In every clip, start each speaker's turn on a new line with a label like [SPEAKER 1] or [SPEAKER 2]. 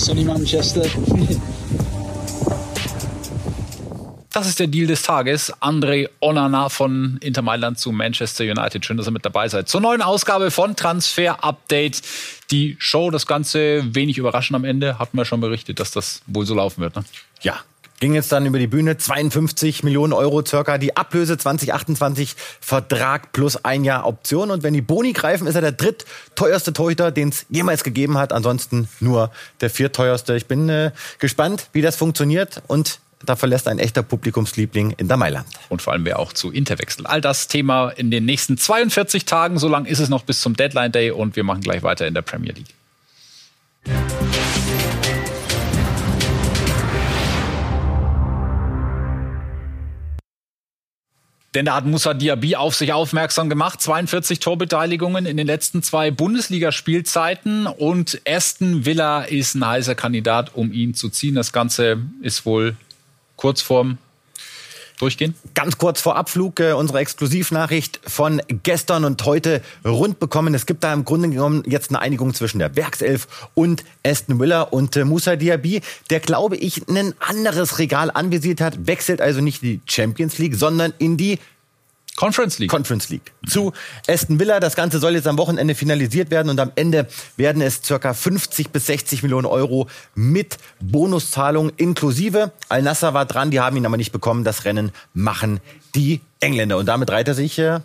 [SPEAKER 1] Sunny Manchester.
[SPEAKER 2] Das ist der Deal des Tages. André Onana von Inter Mailand zu Manchester United. Schön, dass ihr mit dabei seid. Zur neuen Ausgabe von Transfer Update. Die Show, das Ganze wenig überraschend am Ende. Hatten wir schon berichtet, dass das wohl so laufen wird. Ne?
[SPEAKER 3] Ja, ging jetzt dann über die Bühne. 52 Millionen Euro circa. Die Ablöse 2028 Vertrag plus ein Jahr Option. Und wenn die Boni greifen, ist er der drittteuerste Torhüter, den es jemals gegeben hat. Ansonsten nur der viertteuerste. Ich bin äh, gespannt, wie das funktioniert. Und da verlässt ein echter Publikumsliebling in der Mailand.
[SPEAKER 2] Und vor allem wer auch zu Inter wechselt. All das Thema in den nächsten 42 Tagen. So lang ist es noch bis zum Deadline Day und wir machen gleich weiter in der Premier League. Denn da hat Musa Diaby auf sich aufmerksam gemacht. 42 Torbeteiligungen in den letzten zwei Bundesligaspielzeiten. Und Aston Villa ist ein heißer Kandidat, um ihn zu ziehen. Das Ganze ist wohl kurz vorm Durchgehen?
[SPEAKER 3] Ganz kurz vor Abflug äh, unsere Exklusivnachricht von gestern und heute rund bekommen. Es gibt da im Grunde genommen jetzt eine Einigung zwischen der Werkself und Aston Villa und äh, Musa Diaby, der glaube ich ein anderes Regal anvisiert hat, wechselt also nicht in die Champions League, sondern in die
[SPEAKER 2] Conference League.
[SPEAKER 3] Conference League. Zu Aston Villa. Das Ganze soll jetzt am Wochenende finalisiert werden und am Ende werden es circa 50 bis 60 Millionen Euro mit Bonuszahlung inklusive. Al-Nassr war dran, die haben ihn aber nicht bekommen. Das Rennen machen die Engländer. Und damit reiht er sich äh,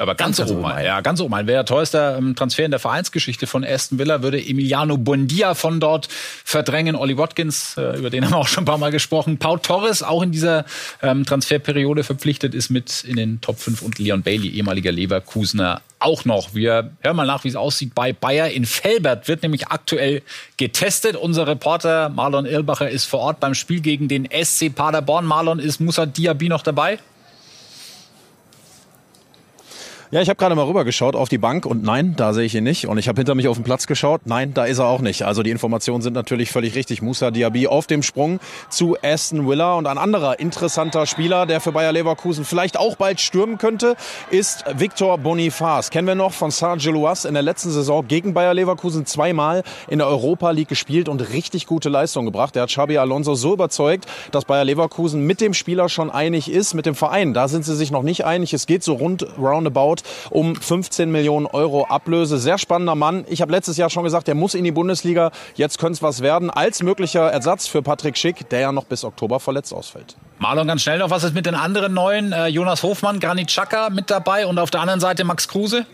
[SPEAKER 2] aber ganz, ganz oben, ein. ja, ganz oben ein. Wäre teuerster ähm, Transfer in der Vereinsgeschichte von Aston Villa, würde Emiliano Buendia von dort verdrängen. Ollie Watkins, äh, über den haben wir auch schon ein paar Mal gesprochen. Pau Torres, auch in dieser ähm, Transferperiode verpflichtet, ist mit in den Top 5 und Leon Bailey, ehemaliger Leverkusener, auch noch. Wir hören mal nach, wie es aussieht bei Bayer. In Felbert wird nämlich aktuell getestet. Unser Reporter Marlon Irlbacher ist vor Ort beim Spiel gegen den SC Paderborn. Marlon, ist Musa Diaby noch dabei?
[SPEAKER 4] Ja, ich habe gerade mal rübergeschaut auf die Bank und nein, da sehe ich ihn nicht. Und ich habe hinter mich auf den Platz geschaut. Nein, da ist er auch nicht. Also die Informationen sind natürlich völlig richtig. Musa Diaby auf dem Sprung zu Aston Villa. Und ein anderer interessanter Spieler, der für Bayer Leverkusen vielleicht auch bald stürmen könnte, ist Victor Boniface. Kennen wir noch von Saint-Gilloise in der letzten Saison gegen Bayer Leverkusen zweimal in der Europa League gespielt und richtig gute Leistung gebracht. Der hat Xabi Alonso so überzeugt, dass Bayer Leverkusen mit dem Spieler schon einig ist, mit dem Verein. Da sind sie sich noch nicht einig. Es geht so rund roundabout um 15 Millionen Euro Ablöse. Sehr spannender Mann. Ich habe letztes Jahr schon gesagt, der muss in die Bundesliga. Jetzt könnte es was werden als möglicher Ersatz für Patrick Schick, der ja noch bis Oktober verletzt ausfällt.
[SPEAKER 2] Marlon, ganz schnell noch, was ist mit den anderen neuen? Äh, Jonas Hofmann, Granit Xhaka mit dabei und auf der anderen Seite Max Kruse?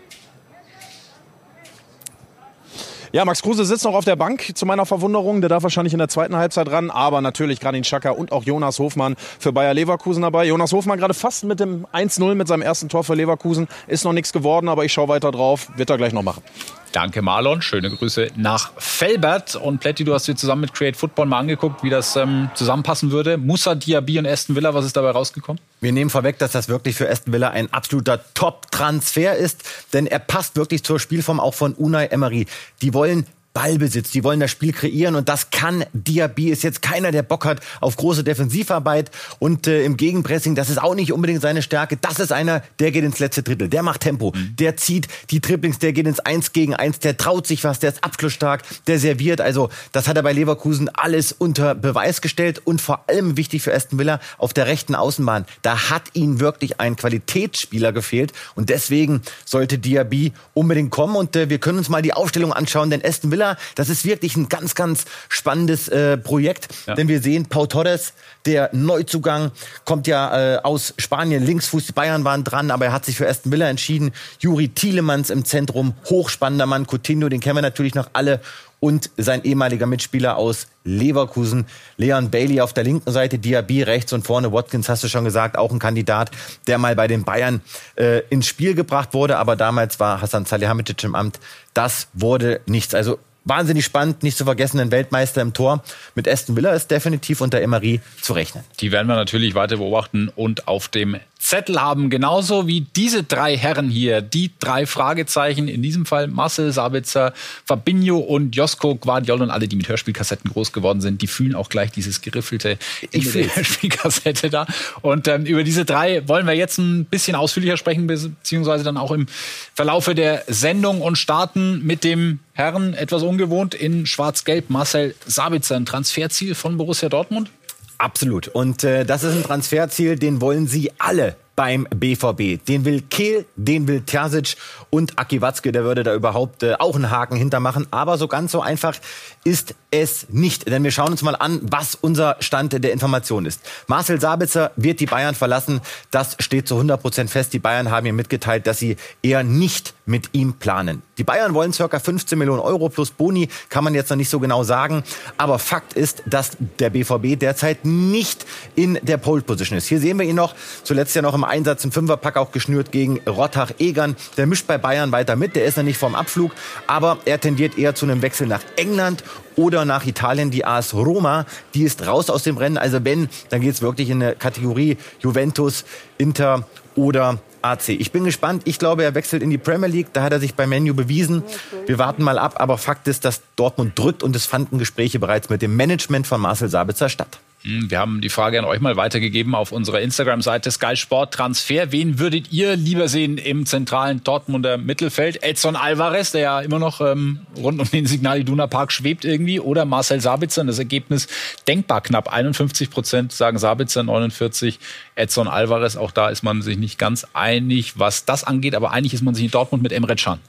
[SPEAKER 4] Ja, Max Kruse sitzt noch auf der Bank, zu meiner Verwunderung. Der darf wahrscheinlich in der zweiten Halbzeit ran. Aber natürlich Granit Xhaka und auch Jonas Hofmann für Bayer Leverkusen dabei. Jonas Hofmann gerade fast mit dem 1-0 mit seinem ersten Tor für Leverkusen. Ist noch nichts geworden, aber ich schaue weiter drauf. Wird er gleich noch machen.
[SPEAKER 2] Danke, Marlon. Schöne Grüße nach Felbert. Und Pletti, du hast dir zusammen mit Create Football mal angeguckt, wie das ähm, zusammenpassen würde. Musa Diaby und Aston Villa, was ist dabei rausgekommen?
[SPEAKER 3] Wir nehmen vorweg, dass das wirklich für Aston Villa ein absoluter Top-Transfer ist, denn er passt wirklich zur Spielform auch von Unai Emery. Die wollen Ballbesitz. Die wollen das Spiel kreieren und das kann Diaby. Ist jetzt keiner, der Bock hat auf große Defensivarbeit und äh, im Gegenpressing. Das ist auch nicht unbedingt seine Stärke. Das ist einer, der geht ins letzte Drittel. Der macht Tempo. Mhm. Der zieht die Triplings. Der geht ins Eins gegen Eins. Der traut sich was. Der ist abschlussstark. Der serviert. Also das hat er bei Leverkusen alles unter Beweis gestellt und vor allem wichtig für Aston Villa auf der rechten Außenbahn. Da hat ihn wirklich ein Qualitätsspieler gefehlt und deswegen sollte Diaby unbedingt kommen und äh, wir können uns mal die Aufstellung anschauen, denn Aston Villa Spieler. Das ist wirklich ein ganz, ganz spannendes äh, Projekt, ja. denn wir sehen Pau Torres, der Neuzugang, kommt ja äh, aus Spanien, Linksfuß, die Bayern waren dran, aber er hat sich für Aston Villa entschieden. Juri Tielemans im Zentrum, hochspannender Mann, Coutinho, den kennen wir natürlich noch alle und sein ehemaliger Mitspieler aus Leverkusen, Leon Bailey auf der linken Seite, Diaby rechts und vorne Watkins, hast du schon gesagt, auch ein Kandidat, der mal bei den Bayern äh, ins Spiel gebracht wurde, aber damals war Hassan Salihamidzic im Amt. Das wurde nichts. Also wahnsinnig spannend, nicht zu vergessen, ein Weltmeister im Tor. Mit Aston Villa ist definitiv unter Emery zu rechnen.
[SPEAKER 2] Die werden wir natürlich weiter beobachten und auf dem Zettel haben, genauso wie diese drei Herren hier, die drei Fragezeichen, in diesem Fall Marcel Sabitzer, Fabinho und Josko Guardiol und alle, die mit Hörspielkassetten groß geworden sind, die fühlen auch gleich dieses geriffelte
[SPEAKER 3] Ich fühl's.
[SPEAKER 2] Hörspielkassette da. Und ähm, über diese drei wollen wir jetzt ein bisschen ausführlicher sprechen, beziehungsweise dann auch im Verlaufe der Sendung und starten mit dem Herren, etwas ungewohnt, in Schwarz-Gelb, Marcel Sabitzer, ein Transferziel von Borussia Dortmund?
[SPEAKER 3] Absolut. Und äh, das ist ein Transferziel, den wollen sie alle beim BVB. Den will Kehl, den will Terzic und Aki Watzke, der würde da überhaupt äh, auch einen Haken hintermachen. Aber so ganz so einfach ist es nicht. Denn wir schauen uns mal an, was unser Stand der Information ist. Marcel Sabitzer wird die Bayern verlassen. Das steht zu 100 Prozent fest. Die Bayern haben ihm mitgeteilt, dass sie eher nicht mit ihm planen. Die Bayern wollen circa 15 Millionen Euro plus Boni, kann man jetzt noch nicht so genau sagen. Aber Fakt ist, dass der BVB derzeit nicht in der Pole Position ist. Hier sehen wir ihn noch, zuletzt ja noch im Einsatz im Fünferpack auch geschnürt gegen Rottach-Egern. Der mischt bei Bayern weiter mit, der ist noch nicht vorm Abflug, aber er tendiert eher zu einem Wechsel nach England oder nach Italien. Die AS Roma, die ist raus aus dem Rennen. Also wenn, dann geht es wirklich in eine Kategorie Juventus, Inter oder AC. Ich bin gespannt. Ich glaube, er wechselt in die Premier League. Da hat er sich bei Menu bewiesen. Wir warten mal ab. Aber Fakt ist, dass Dortmund drückt und es fanden Gespräche bereits mit dem Management von Marcel Sabitzer statt.
[SPEAKER 2] Hm, wir haben die Frage an euch mal weitergegeben auf unserer Instagram-Seite Sky Sport Transfer. Wen würdet ihr lieber sehen im zentralen Dortmunder Mittelfeld? Edson Alvarez, der ja immer noch ähm, rund um den Signal Iduna Park schwebt irgendwie, oder Marcel Sabitzer? Das Ergebnis denkbar knapp. 51 Prozent sagen Sabitzer, 49 Edson Alvarez. Auch da ist man sich nicht ganz einig, was das angeht. Aber einig ist man sich in Dortmund mit Emre Can.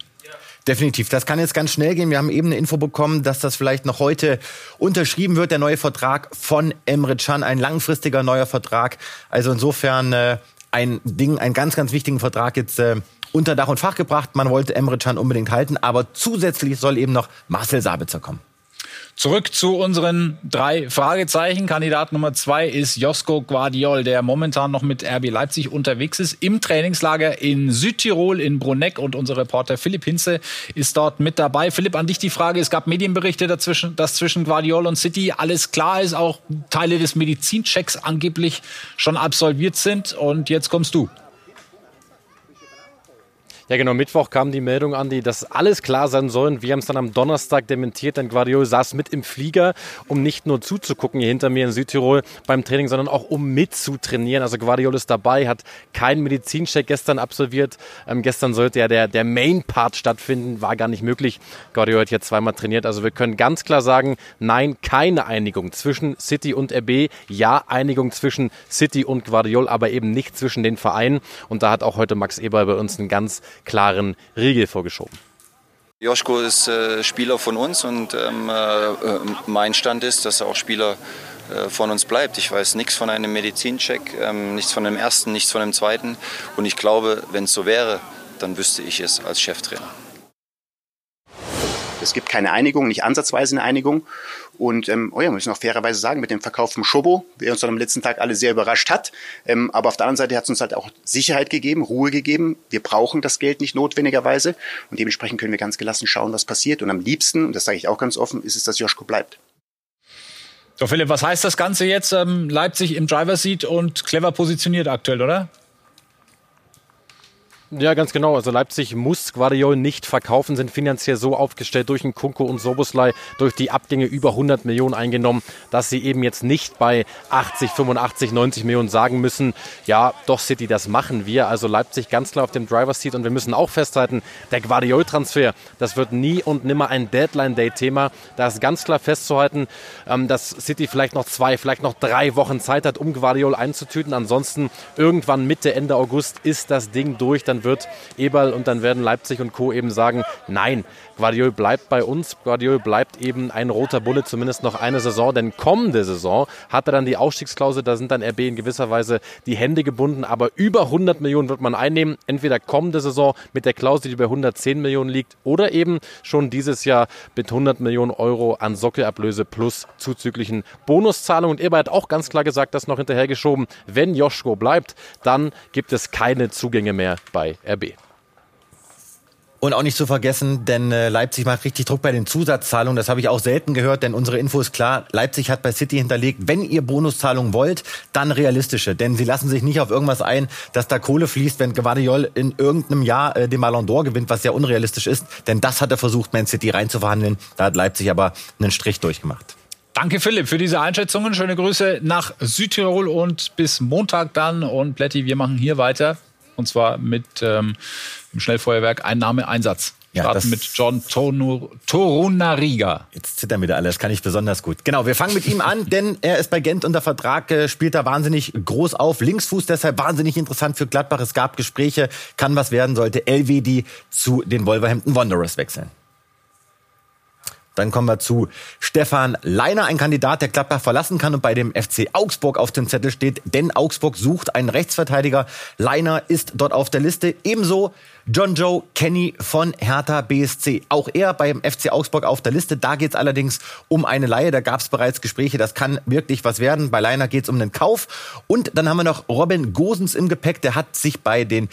[SPEAKER 3] Definitiv. Das kann jetzt ganz schnell gehen. Wir haben eben eine Info bekommen, dass das vielleicht noch heute unterschrieben wird, der neue Vertrag von Emre Can, ein langfristiger neuer Vertrag. Also insofern äh, ein Ding, ein ganz, ganz wichtigen Vertrag jetzt äh, unter Dach und Fach gebracht. Man wollte Emre Can unbedingt halten, aber zusätzlich soll eben noch Marcel Sabitzer kommen.
[SPEAKER 2] Zurück zu unseren drei Fragezeichen. Kandidat Nummer zwei ist Josko Guardiol, der momentan noch mit RB Leipzig unterwegs ist im Trainingslager in Südtirol in Bruneck und unser Reporter Philipp Hinze ist dort mit dabei. Philipp, an dich die Frage. Es gab Medienberichte dazwischen, dass zwischen Guardiol und City alles klar ist, auch Teile des Medizinchecks angeblich schon absolviert sind und jetzt kommst du.
[SPEAKER 5] Ja, genau. Mittwoch kam die Meldung an, die, dass alles klar sein soll. Und wir haben es dann am Donnerstag dementiert, denn Guardiol saß mit im Flieger, um nicht nur zuzugucken hier hinter mir in Südtirol beim Training, sondern auch um mitzutrainieren. Also Guardiol ist dabei, hat keinen Medizincheck gestern absolviert. Ähm, gestern sollte ja der, der Main-Part stattfinden, war gar nicht möglich. Guardiol hat jetzt zweimal trainiert. Also wir können ganz klar sagen, nein, keine Einigung zwischen City und RB. Ja, Einigung zwischen City und Guardiol, aber eben nicht zwischen den Vereinen. Und da hat auch heute Max Eber bei uns einen ganz klaren Riegel vorgeschoben.
[SPEAKER 6] Joschko ist äh, Spieler von uns und ähm, äh, mein Stand ist, dass er auch Spieler äh, von uns bleibt. Ich weiß nichts von einem Medizincheck, ähm, nichts von dem ersten, nichts von dem zweiten. Und ich glaube, wenn es so wäre, dann wüsste ich es als Cheftrainer.
[SPEAKER 7] Es gibt keine Einigung, nicht ansatzweise eine Einigung. Und ähm, oh ja, wir müssen auch fairerweise sagen, mit dem Verkauf vom Schobo, der uns dann am letzten Tag alle sehr überrascht hat. Ähm, aber auf der anderen Seite hat es uns halt auch Sicherheit gegeben, Ruhe gegeben. Wir brauchen das Geld nicht notwendigerweise. Und dementsprechend können wir ganz gelassen schauen, was passiert. Und am liebsten, und das sage ich auch ganz offen, ist es, dass Joschko bleibt.
[SPEAKER 2] So, Philipp, was heißt das Ganze jetzt? Ähm, Leipzig im Driver Seat und clever positioniert aktuell, oder?
[SPEAKER 5] Ja, ganz genau. Also Leipzig muss Guardiol nicht verkaufen, sind finanziell so aufgestellt durch den Kunko und Soboslai, durch die Abgänge über 100 Millionen eingenommen, dass sie eben jetzt nicht bei 80, 85, 90 Millionen sagen müssen, ja, doch City, das machen wir. Also Leipzig ganz klar auf dem Driver's Seat und wir müssen auch festhalten, der Guardiol-Transfer, das wird nie und nimmer ein Deadline-Day-Thema. Da ist ganz klar festzuhalten, ähm, dass City vielleicht noch zwei, vielleicht noch drei Wochen Zeit hat, um Guardiol einzutüten. Ansonsten irgendwann Mitte, Ende August ist das Ding durch. Dann wird Eberl und dann werden Leipzig und Co. eben sagen, nein, Guardiol bleibt bei uns. Guardiol bleibt eben ein roter Bulle, zumindest noch eine Saison. Denn kommende Saison hat er dann die Ausstiegsklausel, da sind dann RB in gewisser Weise die Hände gebunden. Aber über 100 Millionen wird man einnehmen. Entweder kommende Saison mit der Klausel, die bei 110 Millionen liegt, oder eben schon dieses Jahr mit 100 Millionen Euro an Sockelablöse plus zuzüglichen Bonuszahlungen. Und Eber hat auch ganz klar gesagt, das noch hinterhergeschoben, wenn Joschko bleibt, dann gibt es keine Zugänge mehr bei RB.
[SPEAKER 3] Und auch nicht zu vergessen, denn äh, Leipzig macht richtig Druck bei den Zusatzzahlungen. Das habe ich auch selten gehört, denn unsere Info ist klar. Leipzig hat bei City hinterlegt, wenn ihr Bonuszahlungen wollt, dann realistische. Denn sie lassen sich nicht auf irgendwas ein, dass da Kohle fließt, wenn Guardiol in irgendeinem Jahr äh, den Ballon d'Or gewinnt, was ja unrealistisch ist. Denn das hat er versucht, Man City reinzuverhandeln. Da hat Leipzig aber einen Strich durchgemacht.
[SPEAKER 2] Danke, Philipp, für diese Einschätzungen. Schöne Grüße nach Südtirol und bis Montag dann. Und Plätti, wir machen hier weiter. Und zwar mit ähm, dem Schnellfeuerwerk Einnahme, Einsatz.
[SPEAKER 3] Ja,
[SPEAKER 2] Starten
[SPEAKER 3] das-
[SPEAKER 2] mit John Torunariga.
[SPEAKER 3] Jetzt zittern wieder alle, das kann ich besonders gut. Genau, wir fangen mit ihm an, denn er ist bei Gent unter Vertrag, äh, spielt da wahnsinnig groß auf. Linksfuß deshalb wahnsinnig interessant für Gladbach. Es gab Gespräche, kann was werden, sollte LWD zu den Wolverhampton Wanderers wechseln. Dann kommen wir zu Stefan Leiner, ein Kandidat, der Gladbach verlassen kann und bei dem FC Augsburg auf dem Zettel steht, denn Augsburg sucht einen Rechtsverteidiger. Leiner ist dort auf der Liste. Ebenso John Joe Kenny von Hertha BSC. Auch er beim FC Augsburg auf der Liste. Da geht es allerdings um eine Laie. Da gab es bereits Gespräche. Das kann wirklich was werden. Bei Leiner geht es um einen Kauf. Und dann haben wir noch Robin Gosens im Gepäck. Der hat sich bei den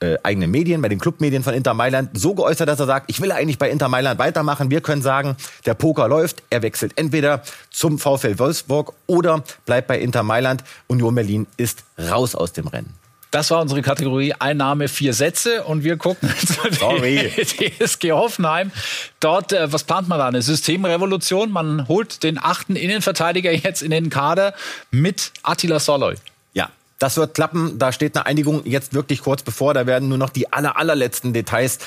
[SPEAKER 3] äh, eigenen Medien, bei den Clubmedien von Inter Mailand so geäußert, dass er sagt, ich will eigentlich bei Inter Mailand weitermachen. Wir können sagen, der Poker läuft. Er wechselt entweder zum VfL Wolfsburg oder bleibt bei Inter Mailand. Union Berlin ist raus aus dem Rennen.
[SPEAKER 2] Das war unsere Kategorie Einnahme vier Sätze und wir gucken zur
[SPEAKER 3] Sorry.
[SPEAKER 2] TSG Hoffenheim. Dort, äh, was plant man da? Eine Systemrevolution. Man holt den achten Innenverteidiger jetzt in den Kader mit Attila Soloy.
[SPEAKER 3] Das wird klappen. Da steht eine Einigung jetzt wirklich kurz bevor. Da werden nur noch die aller, allerletzten Details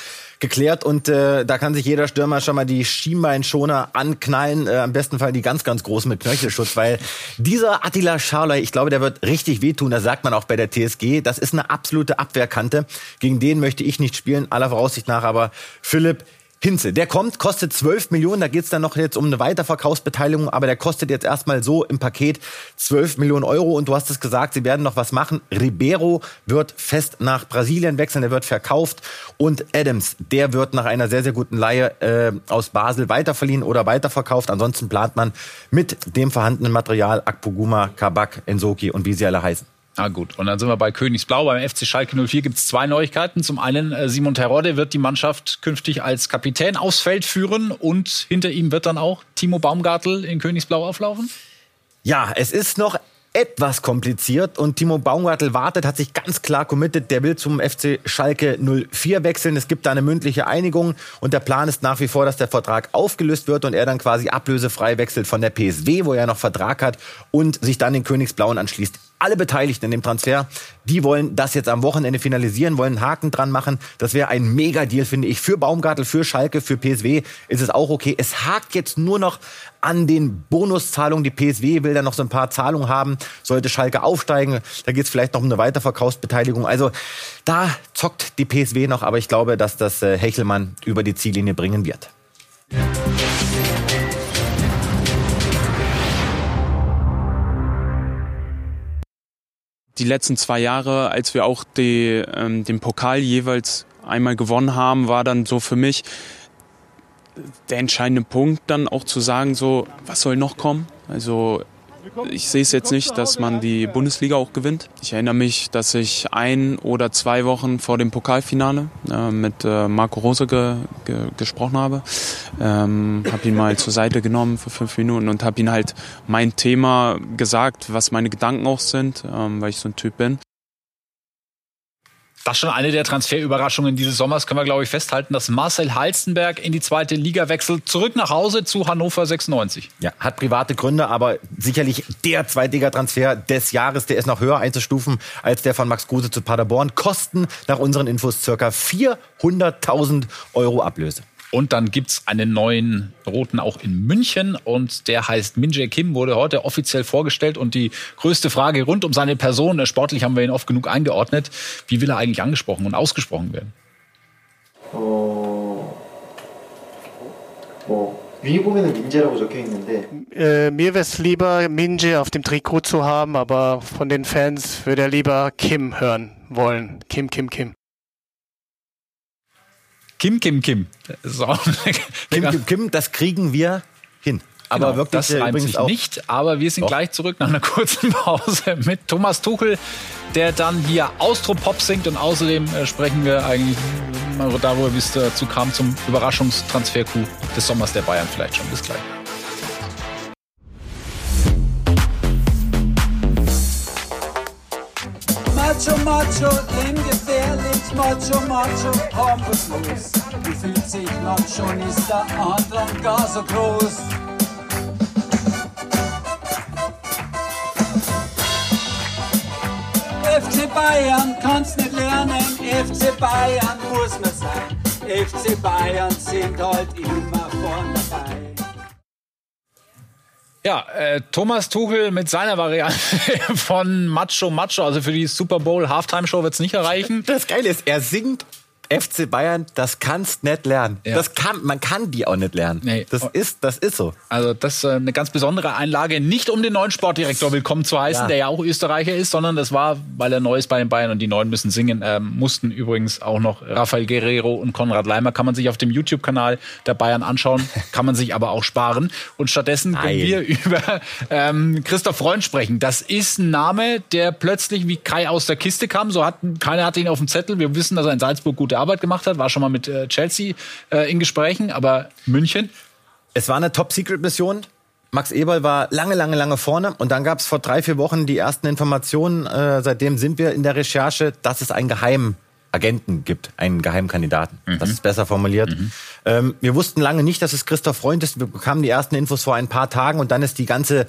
[SPEAKER 3] geklärt. Und äh, da kann sich jeder Stürmer schon mal die Schienbeinschoner anknallen, äh, am besten Fall die ganz, ganz großen mit Knöchelschutz, weil dieser Attila Scharley, ich glaube, der wird richtig wehtun, das sagt man auch bei der TSG, das ist eine absolute Abwehrkante, gegen den möchte ich nicht spielen, aller Voraussicht nach, aber Philipp, Hinze, der kommt, kostet 12 Millionen, da geht's dann noch jetzt um eine Weiterverkaufsbeteiligung, aber der kostet jetzt erstmal so im Paket 12 Millionen Euro und du hast es gesagt, sie werden noch was machen. Ribeiro wird fest nach Brasilien wechseln, der wird verkauft und Adams, der wird nach einer sehr, sehr guten Leihe äh, aus Basel weiterverliehen oder weiterverkauft. Ansonsten plant man mit dem vorhandenen Material Akpoguma, Kabak, Ensoki und wie sie alle heißen.
[SPEAKER 2] Ah gut, und dann sind wir bei Königsblau. Beim FC Schalke 04 gibt es zwei Neuigkeiten. Zum einen, äh, Simon Terodde wird die Mannschaft künftig als Kapitän aufs Feld führen und hinter ihm wird dann auch Timo Baumgartel in Königsblau auflaufen.
[SPEAKER 3] Ja, es ist noch etwas kompliziert und Timo Baumgartel wartet, hat sich ganz klar committed, der will zum FC Schalke 04 wechseln. Es gibt da eine mündliche Einigung und der Plan ist nach wie vor, dass der Vertrag aufgelöst wird und er dann quasi ablösefrei wechselt von der PSW, wo er noch Vertrag hat und sich dann den Königsblauen anschließt. Alle Beteiligten in dem Transfer, die wollen das jetzt am Wochenende finalisieren, wollen einen Haken dran machen. Das wäre ein Mega-Deal, finde ich. Für Baumgartel, für Schalke, für PSW ist es auch okay. Es hakt jetzt nur noch an den Bonuszahlungen. Die PSW will da noch so ein paar Zahlungen haben. Sollte Schalke aufsteigen, da geht es vielleicht noch um eine Weiterverkaufsbeteiligung. Also da zockt die PSW noch, aber ich glaube, dass das äh, Hechelmann über die Ziellinie bringen wird.
[SPEAKER 8] Die letzten zwei Jahre, als wir auch die, ähm, den Pokal jeweils einmal gewonnen haben, war dann so für mich der entscheidende Punkt, dann auch zu sagen, so, was soll noch kommen? Also ich sehe es jetzt nicht, dass man die Bundesliga auch gewinnt. Ich erinnere mich, dass ich ein oder zwei Wochen vor dem Pokalfinale äh, mit äh, Marco Rose ge ge gesprochen habe. Ähm, habe ihn mal zur Seite genommen für fünf Minuten und habe ihn halt mein Thema gesagt, was meine Gedanken auch sind, ähm, weil ich so ein Typ bin.
[SPEAKER 2] Das ist schon eine der Transferüberraschungen dieses Sommers, können wir, glaube ich, festhalten, dass Marcel Halstenberg in die zweite Liga wechselt, zurück nach Hause zu Hannover 96.
[SPEAKER 3] Ja, hat private Gründe, aber sicherlich der Zweitligatransfer des Jahres, der ist noch höher einzustufen als der von Max Kruse zu Paderborn. Kosten nach unseren Infos circa 400.000 Euro Ablöse.
[SPEAKER 2] Und dann gibt es einen neuen Roten auch in München und der heißt Minje Kim, wurde heute offiziell vorgestellt. Und die größte Frage rund um seine Person, äh, sportlich haben wir ihn oft genug eingeordnet, wie will er eigentlich angesprochen und ausgesprochen werden?
[SPEAKER 9] Äh, mir wäre es lieber, Minje auf dem Trikot zu haben, aber von den Fans würde er lieber Kim hören wollen. Kim, Kim, Kim.
[SPEAKER 2] Kim, Kim, Kim. Eine-
[SPEAKER 3] Kim, Kim, Kim, das kriegen wir hin. aber
[SPEAKER 2] Genau,
[SPEAKER 3] wirklich
[SPEAKER 2] das
[SPEAKER 3] äh,
[SPEAKER 2] reimt sich
[SPEAKER 3] auch
[SPEAKER 2] nicht. Aber wir sind
[SPEAKER 3] Doch.
[SPEAKER 2] gleich zurück nach einer kurzen Pause mit Thomas Tuchel, der dann hier Austropop singt und außerdem äh, sprechen wir eigentlich darüber, wie es dazu kam zum Überraschungstransfer-Coup des Sommers der Bayern vielleicht schon. Bis gleich.
[SPEAKER 10] Macho, Macho, lebensgefährlich, Macho, Macho, hoffnungslos. Wie fühlt sich man schon, ist der Andrang gar so groß? FC Bayern kann's nicht lernen, FC Bayern muss man sein. FC Bayern sind halt immer vorn dabei.
[SPEAKER 2] Ja, äh, Thomas Tuchel mit seiner Variante von Macho Macho, also für die Super Bowl Halftime Show wird's nicht erreichen.
[SPEAKER 3] Das Geile ist, er singt FC Bayern, das kannst nicht lernen.
[SPEAKER 2] Ja.
[SPEAKER 3] Das kann, man kann die auch nicht lernen.
[SPEAKER 2] Nee.
[SPEAKER 3] Das ist, das ist so.
[SPEAKER 2] Also das ist äh, eine ganz besondere Einlage, nicht um den neuen Sportdirektor willkommen zu heißen,
[SPEAKER 3] Ja.
[SPEAKER 2] der ja auch Österreicher ist, sondern das war, weil er neu ist bei den Bayern und die Neuen müssen singen, ähm, mussten übrigens auch noch Rafael Guerrero und Konrad Leimer, kann man sich auf dem YouTube-Kanal der Bayern anschauen, kann man sich aber auch sparen. Und stattdessen können wir über ähm, Christoph Freund sprechen. Das ist ein Name, der plötzlich wie Kai aus der Kiste kam. So hat keiner hatte ihn auf dem Zettel. Wir wissen, dass er in Salzburg gute Arbeit gemacht hat, war schon mal mit äh, Chelsea äh, in Gesprächen, aber München
[SPEAKER 3] Es war eine Top-Secret-Mission. Max Eberl war lange, lange, lange vorne. Und dann gab es vor drei, vier Wochen die ersten Informationen. Äh, seitdem sind wir in der Recherche, dass es einen geheimen Agenten gibt, einen Geheimkandidaten. Das ist besser formuliert. Ähm, wir wussten lange nicht, dass es Christoph Freund ist. Wir bekamen die ersten Infos vor ein paar Tagen und dann ist die ganze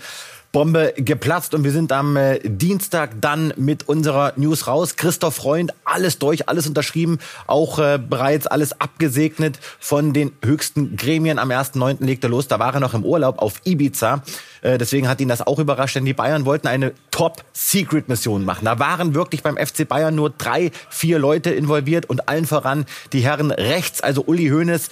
[SPEAKER 3] Bombe geplatzt und wir sind am äh, Dienstag dann mit unserer News raus. Christoph Freund, alles durch, alles unterschrieben, auch äh, bereits alles abgesegnet von den höchsten Gremien. Am 1.9. legte er los, da war er noch im Urlaub auf Ibiza. Äh, deswegen hat ihn das auch überrascht, denn die Bayern wollten eine Top-Secret-Mission machen. Da waren wirklich beim FC Bayern nur drei, vier Leute involviert und allen voran die Herren rechts, also Uli Hoeneß,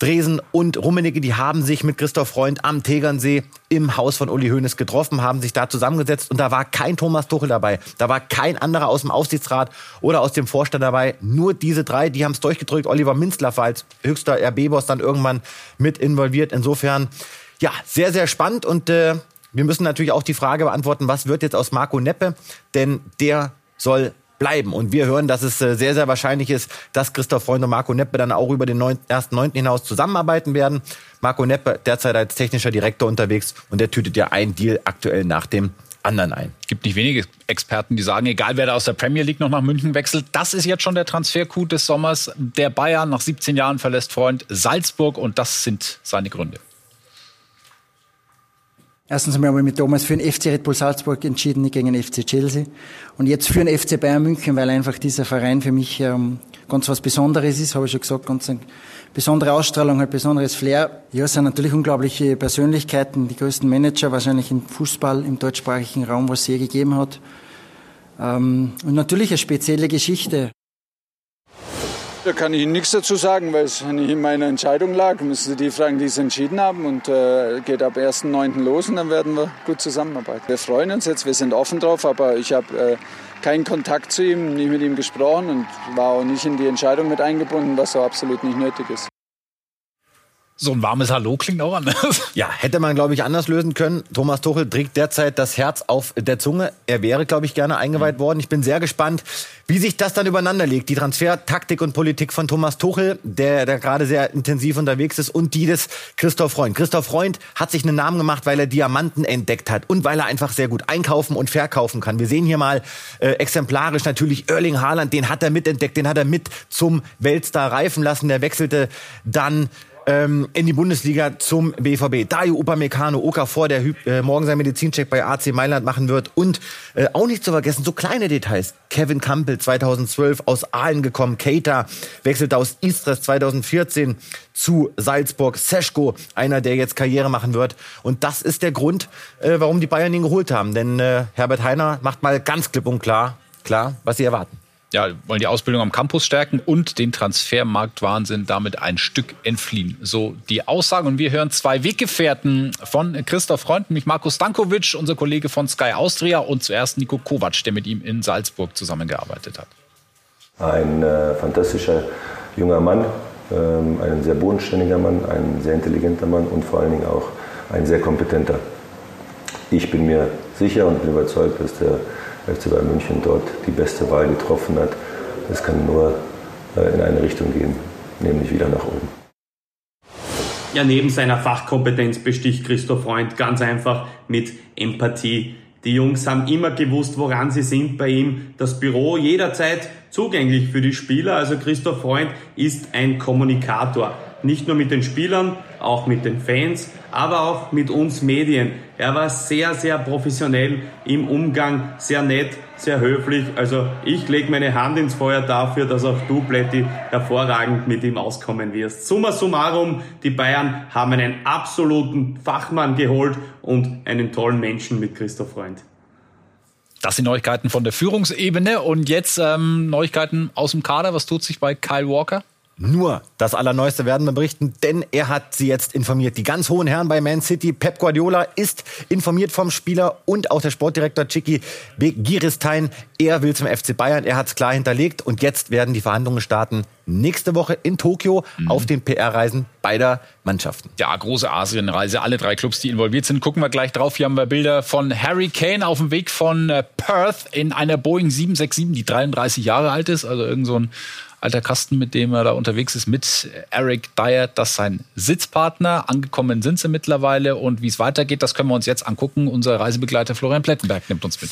[SPEAKER 3] Dresen und Rummenigge, die haben sich mit Christoph Freund am Tegernsee im Haus von Uli Hoeneß getroffen, haben sich da zusammengesetzt und da war kein Thomas Tuchel dabei. Da war kein anderer aus dem Aufsichtsrat oder aus dem Vorstand dabei. Nur diese drei, die haben es durchgedrückt. Oliver Minzler war als höchster RB-Boss dann irgendwann mit involviert. Insofern, ja, sehr, sehr spannend und äh, wir müssen natürlich auch die Frage beantworten, was wird jetzt aus Marco Neppe? Denn der soll bleiben. Und wir hören, dass es äh, sehr, sehr wahrscheinlich ist, dass Christoph Freund und Marco Neppe dann auch über den 1.9. hinaus zusammenarbeiten werden. Marco Neppe derzeit als technischer Direktor unterwegs und der tütet ja ein Deal aktuell nach dem anderen ein.
[SPEAKER 2] gibt nicht wenige Experten, die sagen, egal wer da aus der Premier League noch nach München wechselt, das ist jetzt schon der Transfercoup des Sommers. Der Bayern nach 17 Jahren verlässt Freund Salzburg und das sind seine Gründe.
[SPEAKER 11] Erstens einmal habe ich mich damals für den FC Red Bull Salzburg entschieden, nicht gegen den FC Chelsea. Und jetzt für den FC Bayern München, weil einfach dieser Verein für mich ähm, ganz was Besonderes ist, habe ich schon gesagt, ganz eine besondere Ausstrahlung, ein besonderes Flair. Ja, es sind natürlich unglaubliche Persönlichkeiten, die größten Manager wahrscheinlich im Fußball, im deutschsprachigen Raum, was es je gegeben hat. Ähm, und natürlich eine spezielle Geschichte.
[SPEAKER 12] Da kann ich Ihnen nichts dazu sagen, weil es nicht in meiner Entscheidung lag. Müssen Sie die fragen, die es entschieden haben. Und äh, geht ab 1.9. los und dann werden wir gut zusammenarbeiten. Wir freuen uns jetzt, wir sind offen drauf, aber ich habe äh, keinen Kontakt zu ihm, nicht mit ihm gesprochen und war auch nicht in die Entscheidung mit eingebunden, was so absolut nicht nötig ist.
[SPEAKER 2] So ein warmes Hallo klingt auch anders.
[SPEAKER 3] Ja, hätte man, glaube ich, anders lösen können. Thomas Tuchel trägt derzeit das Herz auf der Zunge. Er wäre, glaube ich, gerne eingeweiht worden. Ich bin sehr gespannt, wie sich das dann übereinander legt. Die Transfertaktik und Politik von Thomas Tuchel, der, der gerade sehr intensiv unterwegs ist, und die des Christoph Freund. Christoph Freund hat sich einen Namen gemacht, weil er Diamanten entdeckt hat und weil er einfach sehr gut einkaufen und verkaufen kann. Wir sehen hier mal äh, exemplarisch natürlich Erling Haaland, den hat er mitentdeckt, den hat er mit zum Weltstar reifen lassen. Der wechselte dann ähm, in die Bundesliga zum BVB. Dario Upamecano, Okafor, der äh, morgen seinen Medizincheck bei AC Mailand machen wird. Und äh, auch nicht zu vergessen, so kleine Details. Kevin Campbell, 2012 aus Aalen gekommen. Keita wechselte aus Istres 2014 zu Salzburg. Seschko, einer, der jetzt Karriere machen wird. Und das ist der Grund, äh, warum die Bayern ihn geholt haben. Denn äh, Herbert Heiner macht mal ganz klipp und klar, klar, was sie erwarten.
[SPEAKER 2] Ja, wollen die Ausbildung am Campus stärken und den Transfermarktwahnsinn damit ein Stück entfliehen. So die Aussage. Und wir hören zwei Weggefährten von Christoph Freund, nämlich Marco Stankovic, unser Kollege von Sky Austria, und zuerst Nico Kovac, der mit ihm in Salzburg zusammengearbeitet hat.
[SPEAKER 13] Ein äh, fantastischer junger Mann, ähm, ein sehr bodenständiger Mann, ein sehr intelligenter Mann und vor allen Dingen auch ein sehr kompetenter. Ich bin mir sicher und bin überzeugt, dass der FC Bayern München dort die beste Wahl getroffen hat. Es kann nur äh, in eine Richtung gehen, nämlich wieder nach oben.
[SPEAKER 14] Ja, neben seiner Fachkompetenz besticht Christoph Freund ganz einfach mit Empathie. Die Jungs haben immer gewusst, woran sie sind bei ihm. Das Büro jederzeit zugänglich für die Spieler. Also Christoph Freund ist ein Kommunikator. Nicht nur mit den Spielern, auch mit den Fans, aber auch mit uns Medien. Er war sehr, sehr professionell im Umgang, sehr nett, sehr höflich. Also ich lege meine Hand ins Feuer dafür, dass auch du, Plätti, hervorragend mit ihm auskommen wirst. Summa summarum, die Bayern haben einen absoluten Fachmann geholt und einen tollen Menschen mit Christoph Freund.
[SPEAKER 2] Das sind Neuigkeiten von der Führungsebene und jetzt ähm, Neuigkeiten aus dem Kader. Was tut sich bei Kyle Walker?
[SPEAKER 3] Nur das Allerneueste werden wir berichten, denn er hat sie jetzt informiert. Die ganz hohen Herren bei Man City, Pep Guardiola, ist informiert vom Spieler und auch der Sportdirektor Chicky Begiristein. Er will zum FC Bayern, er hat es klar hinterlegt und jetzt werden die Verhandlungen starten nächste Woche in Tokio mhm. auf den PR-Reisen beider Mannschaften.
[SPEAKER 2] Ja, große Asienreise, alle drei Clubs, die involviert sind. Gucken wir gleich drauf. Hier haben wir Bilder von Harry Kane auf dem Weg von äh, Perth in einer Boeing 767, die 33 Jahre alt ist, also irgend so ein alter Kasten, mit dem er da unterwegs ist, mit Eric Dyer, das ist sein Sitzpartner. Angekommen sind sie mittlerweile und wie es weitergeht, das können wir uns jetzt angucken. Unser Reisebegleiter Florian Plettenberg nimmt uns mit.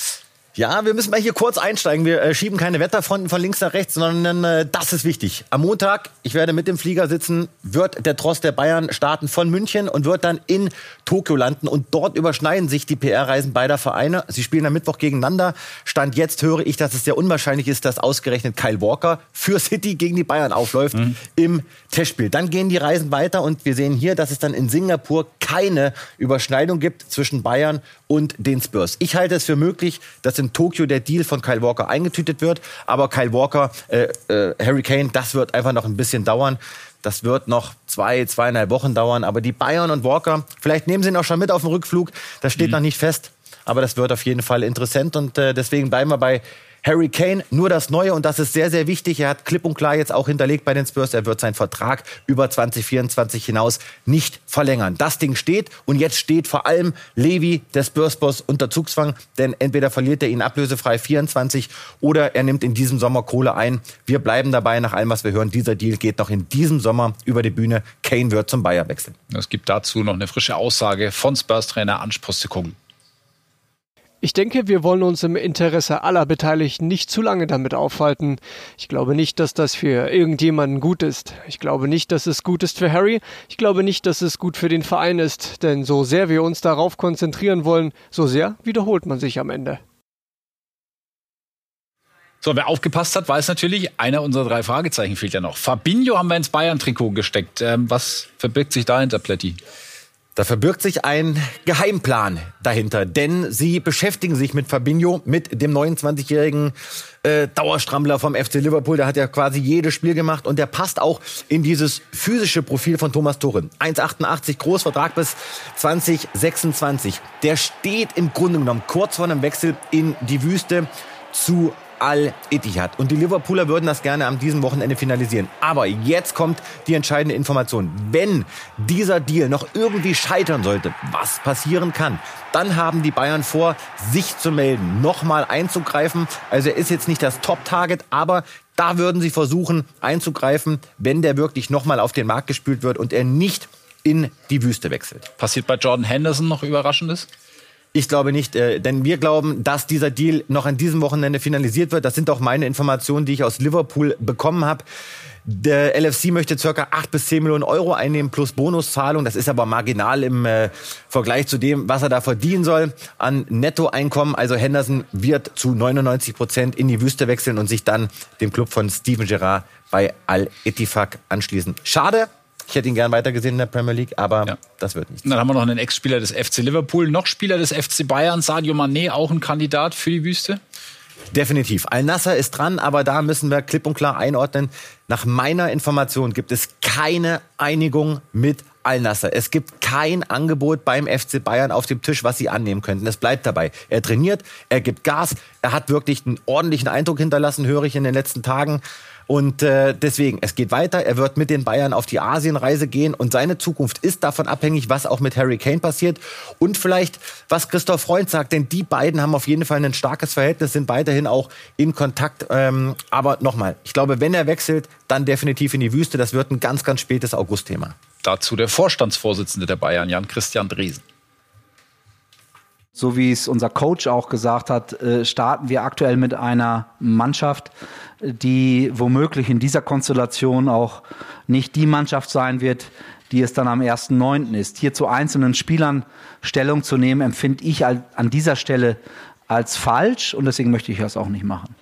[SPEAKER 3] Ja, wir müssen mal hier kurz einsteigen. Wir äh, schieben keine Wetterfronten von links nach rechts, sondern äh, das ist wichtig. Am Montag, ich werde mit dem Flieger sitzen, wird der Tross der Bayern starten von München und wird dann in Tokio landen. Und dort überschneiden sich die PR-Reisen beider Vereine. Sie spielen am Mittwoch gegeneinander. Stand jetzt höre ich, dass es sehr unwahrscheinlich ist, dass ausgerechnet Kyle Walker für City gegen die Bayern aufläuft mhm. im Testspiel. Dann gehen die Reisen weiter und wir sehen hier, dass es dann in Singapur keine Überschneidung gibt zwischen Bayern und den Spurs. Ich halte es für möglich, dass in Tokio der Deal von Kyle Walker eingetütet wird. Aber Kyle Walker, äh, äh, Harry Kane, das wird einfach noch ein bisschen dauern. Das wird noch zwei, zweieinhalb Wochen dauern. Aber die Bayern und Walker, vielleicht nehmen sie ihn auch schon mit auf den Rückflug. Das steht mhm. noch nicht fest. Aber das wird auf jeden Fall interessant. Und äh, deswegen bleiben wir bei Harry Kane, nur das Neue und das ist sehr, sehr wichtig. Er hat klipp und klar jetzt auch hinterlegt bei den Spurs, er wird seinen Vertrag über 2024 hinaus nicht verlängern. Das Ding steht und jetzt steht vor allem Levi, der Spurs-Boss, unter Zugzwang, denn entweder verliert er ihn ablösefrei 24 oder er nimmt in diesem Sommer Kohle ein. Wir bleiben dabei, nach allem, was wir hören, dieser Deal geht noch in diesem Sommer über die Bühne. Kane wird zum Bayer wechseln.
[SPEAKER 2] Es gibt dazu noch eine frische Aussage von Spurs-Trainer Ange Postecoglou.
[SPEAKER 15] Ich denke, wir wollen uns im Interesse aller Beteiligten nicht zu lange damit aufhalten. Ich glaube nicht, dass das für irgendjemanden gut ist. Ich glaube nicht, dass es gut ist für Harry. Ich glaube nicht, dass es gut für den Verein ist. Denn so sehr wir uns darauf konzentrieren wollen, so sehr wiederholt man sich am Ende.
[SPEAKER 2] So, wer aufgepasst hat, weiß natürlich, einer unserer drei Fragezeichen fehlt ja noch. Fabinho haben wir ins Bayern-Trikot gesteckt. Ähm, was verbirgt sich dahinter, Plätti?
[SPEAKER 3] Da verbirgt sich ein Geheimplan dahinter, denn sie beschäftigen sich mit Fabinho, mit dem 29-jährigen äh, Dauerstrammler vom FC Liverpool. Der hat ja quasi jedes Spiel gemacht und der passt auch in dieses physische Profil von Thomas Tuchel. 1,88 groß, Vertrag bis 2026. Der steht im Grunde genommen kurz vor einem Wechsel in die Wüste zu Al-Ittihad. Und die Liverpooler würden das gerne am diesem Wochenende finalisieren. Aber jetzt kommt die entscheidende Information. Wenn dieser Deal noch irgendwie scheitern sollte, was passieren kann, dann haben die Bayern vor, sich zu melden, nochmal einzugreifen. Also er ist jetzt nicht das Top-Target, aber da würden sie versuchen einzugreifen, wenn der wirklich nochmal auf den Markt gespült wird und er nicht in die Wüste wechselt.
[SPEAKER 2] Passiert bei Jordan Henderson noch Überraschendes?
[SPEAKER 3] Ich glaube nicht, äh, denn wir glauben, dass dieser Deal noch an diesem Wochenende finalisiert wird. Das sind auch meine Informationen, die ich aus Liverpool bekommen habe. Der LFC möchte circa 8 bis 10 Millionen Euro einnehmen plus Bonuszahlung. Das ist aber marginal im äh, Vergleich zu dem, was er da verdienen soll an Nettoeinkommen. Also Henderson wird zu 99 Prozent in die Wüste wechseln und sich dann dem Club von Steven Gerrard bei Al-Ettifaq anschließen. Schade, ich hätte ihn gern weitergesehen in der Premier League, aber ja. das wird nicht.
[SPEAKER 2] Dann haben wir noch einen Ex-Spieler des FC Liverpool, noch Spieler des FC Bayern, Sadio Mané, auch ein Kandidat für die Wüste?
[SPEAKER 3] Definitiv. Al-Nasser ist dran, aber da müssen wir klipp und klar einordnen. Nach meiner Information gibt es keine Einigung mit Al-Nasser, es gibt kein Angebot beim FC Bayern auf dem Tisch, was sie annehmen könnten. Es bleibt dabei. Er trainiert, er gibt Gas, er hat wirklich einen ordentlichen Eindruck hinterlassen, höre ich in den letzten Tagen. Und äh, deswegen, es geht weiter. Er wird mit den Bayern auf die Asienreise gehen und seine Zukunft ist davon abhängig, was auch mit Harry Kane passiert und vielleicht, was Christoph Freund sagt. Denn die beiden haben auf jeden Fall ein starkes Verhältnis, sind weiterhin auch in Kontakt. Ähm, aber nochmal, ich glaube, wenn er wechselt, dann definitiv in die Wüste. Das wird ein ganz, ganz spätes Augustthema.
[SPEAKER 2] Dazu der Vorstandsvorsitzende der Bayern, Jan-Christian Dresen
[SPEAKER 16] so wie es unser Coach auch gesagt hat, äh, starten wir aktuell mit einer Mannschaft, die womöglich in dieser Konstellation auch nicht die Mannschaft sein wird, die es dann am 1.9. ist. Hier zu einzelnen Spielern Stellung zu nehmen, empfinde ich an dieser Stelle als falsch und deswegen möchte ich das auch nicht machen.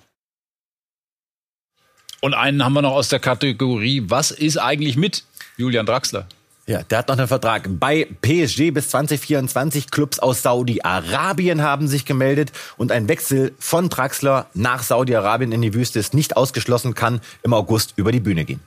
[SPEAKER 2] Und einen haben wir noch aus der Kategorie, was ist eigentlich mit Julian Draxler?
[SPEAKER 3] Ja, der hat noch einen Vertrag bei PSG bis 2024. Clubs aus Saudi-Arabien haben sich gemeldet und ein Wechsel von Draxler nach Saudi-Arabien in die Wüste ist nicht ausgeschlossen, kann im August über die Bühne gehen.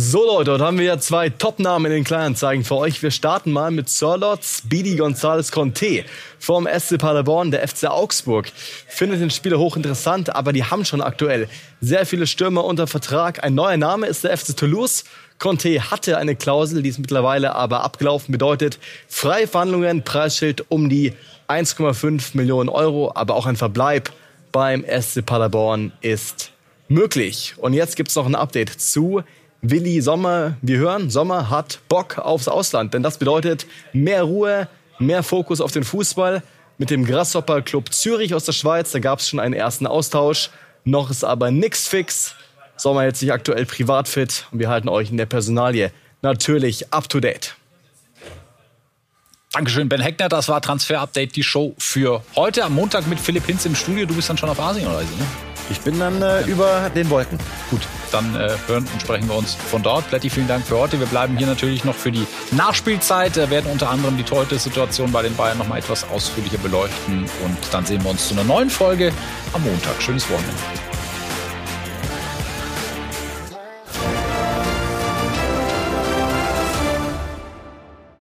[SPEAKER 17] So Leute, dort haben wir ja zwei Top-Namen in den Kleinanzeigen für euch. Wir starten mal mit Sirlot Speedy González Conte vom SC Paderborn, der FC Augsburg. Findet den Spieler hochinteressant, aber die haben schon aktuell sehr viele Stürmer unter Vertrag. Ein neuer Name ist der FC Toulouse. Conte hatte eine Klausel, die ist mittlerweile aber abgelaufen, bedeutet freie Verhandlungen, Preisschild um die 1,5 Millionen Euro, aber auch ein Verbleib beim SC Paderborn ist möglich. Und jetzt gibt es noch ein Update zu Willi Sommer, wir hören, Sommer hat Bock aufs Ausland. Denn das bedeutet mehr Ruhe, mehr Fokus auf den Fußball. Mit dem Grasshopper Club Zürich aus der Schweiz, da gab es schon einen ersten Austausch. Noch ist aber nichts fix. Sommer hält sich aktuell privat fit und wir halten euch in der Personalie natürlich up to date.
[SPEAKER 2] Dankeschön, Ben Heckner. Das war Transfer Update, die Show für heute. Am Montag mit Philipp Hinz im Studio. Du bist dann schon auf Asienreise, ne?
[SPEAKER 3] Ich bin dann äh, über den Wolken.
[SPEAKER 2] Gut, dann äh, hören und sprechen wir uns von dort. Plätti, vielen Dank für heute. Wir bleiben hier natürlich noch für die Nachspielzeit, äh, werden unter anderem die Torhüter-Situation bei den Bayern noch mal etwas ausführlicher beleuchten und dann sehen wir uns zu einer neuen Folge am Montag. Schönes Wochenende.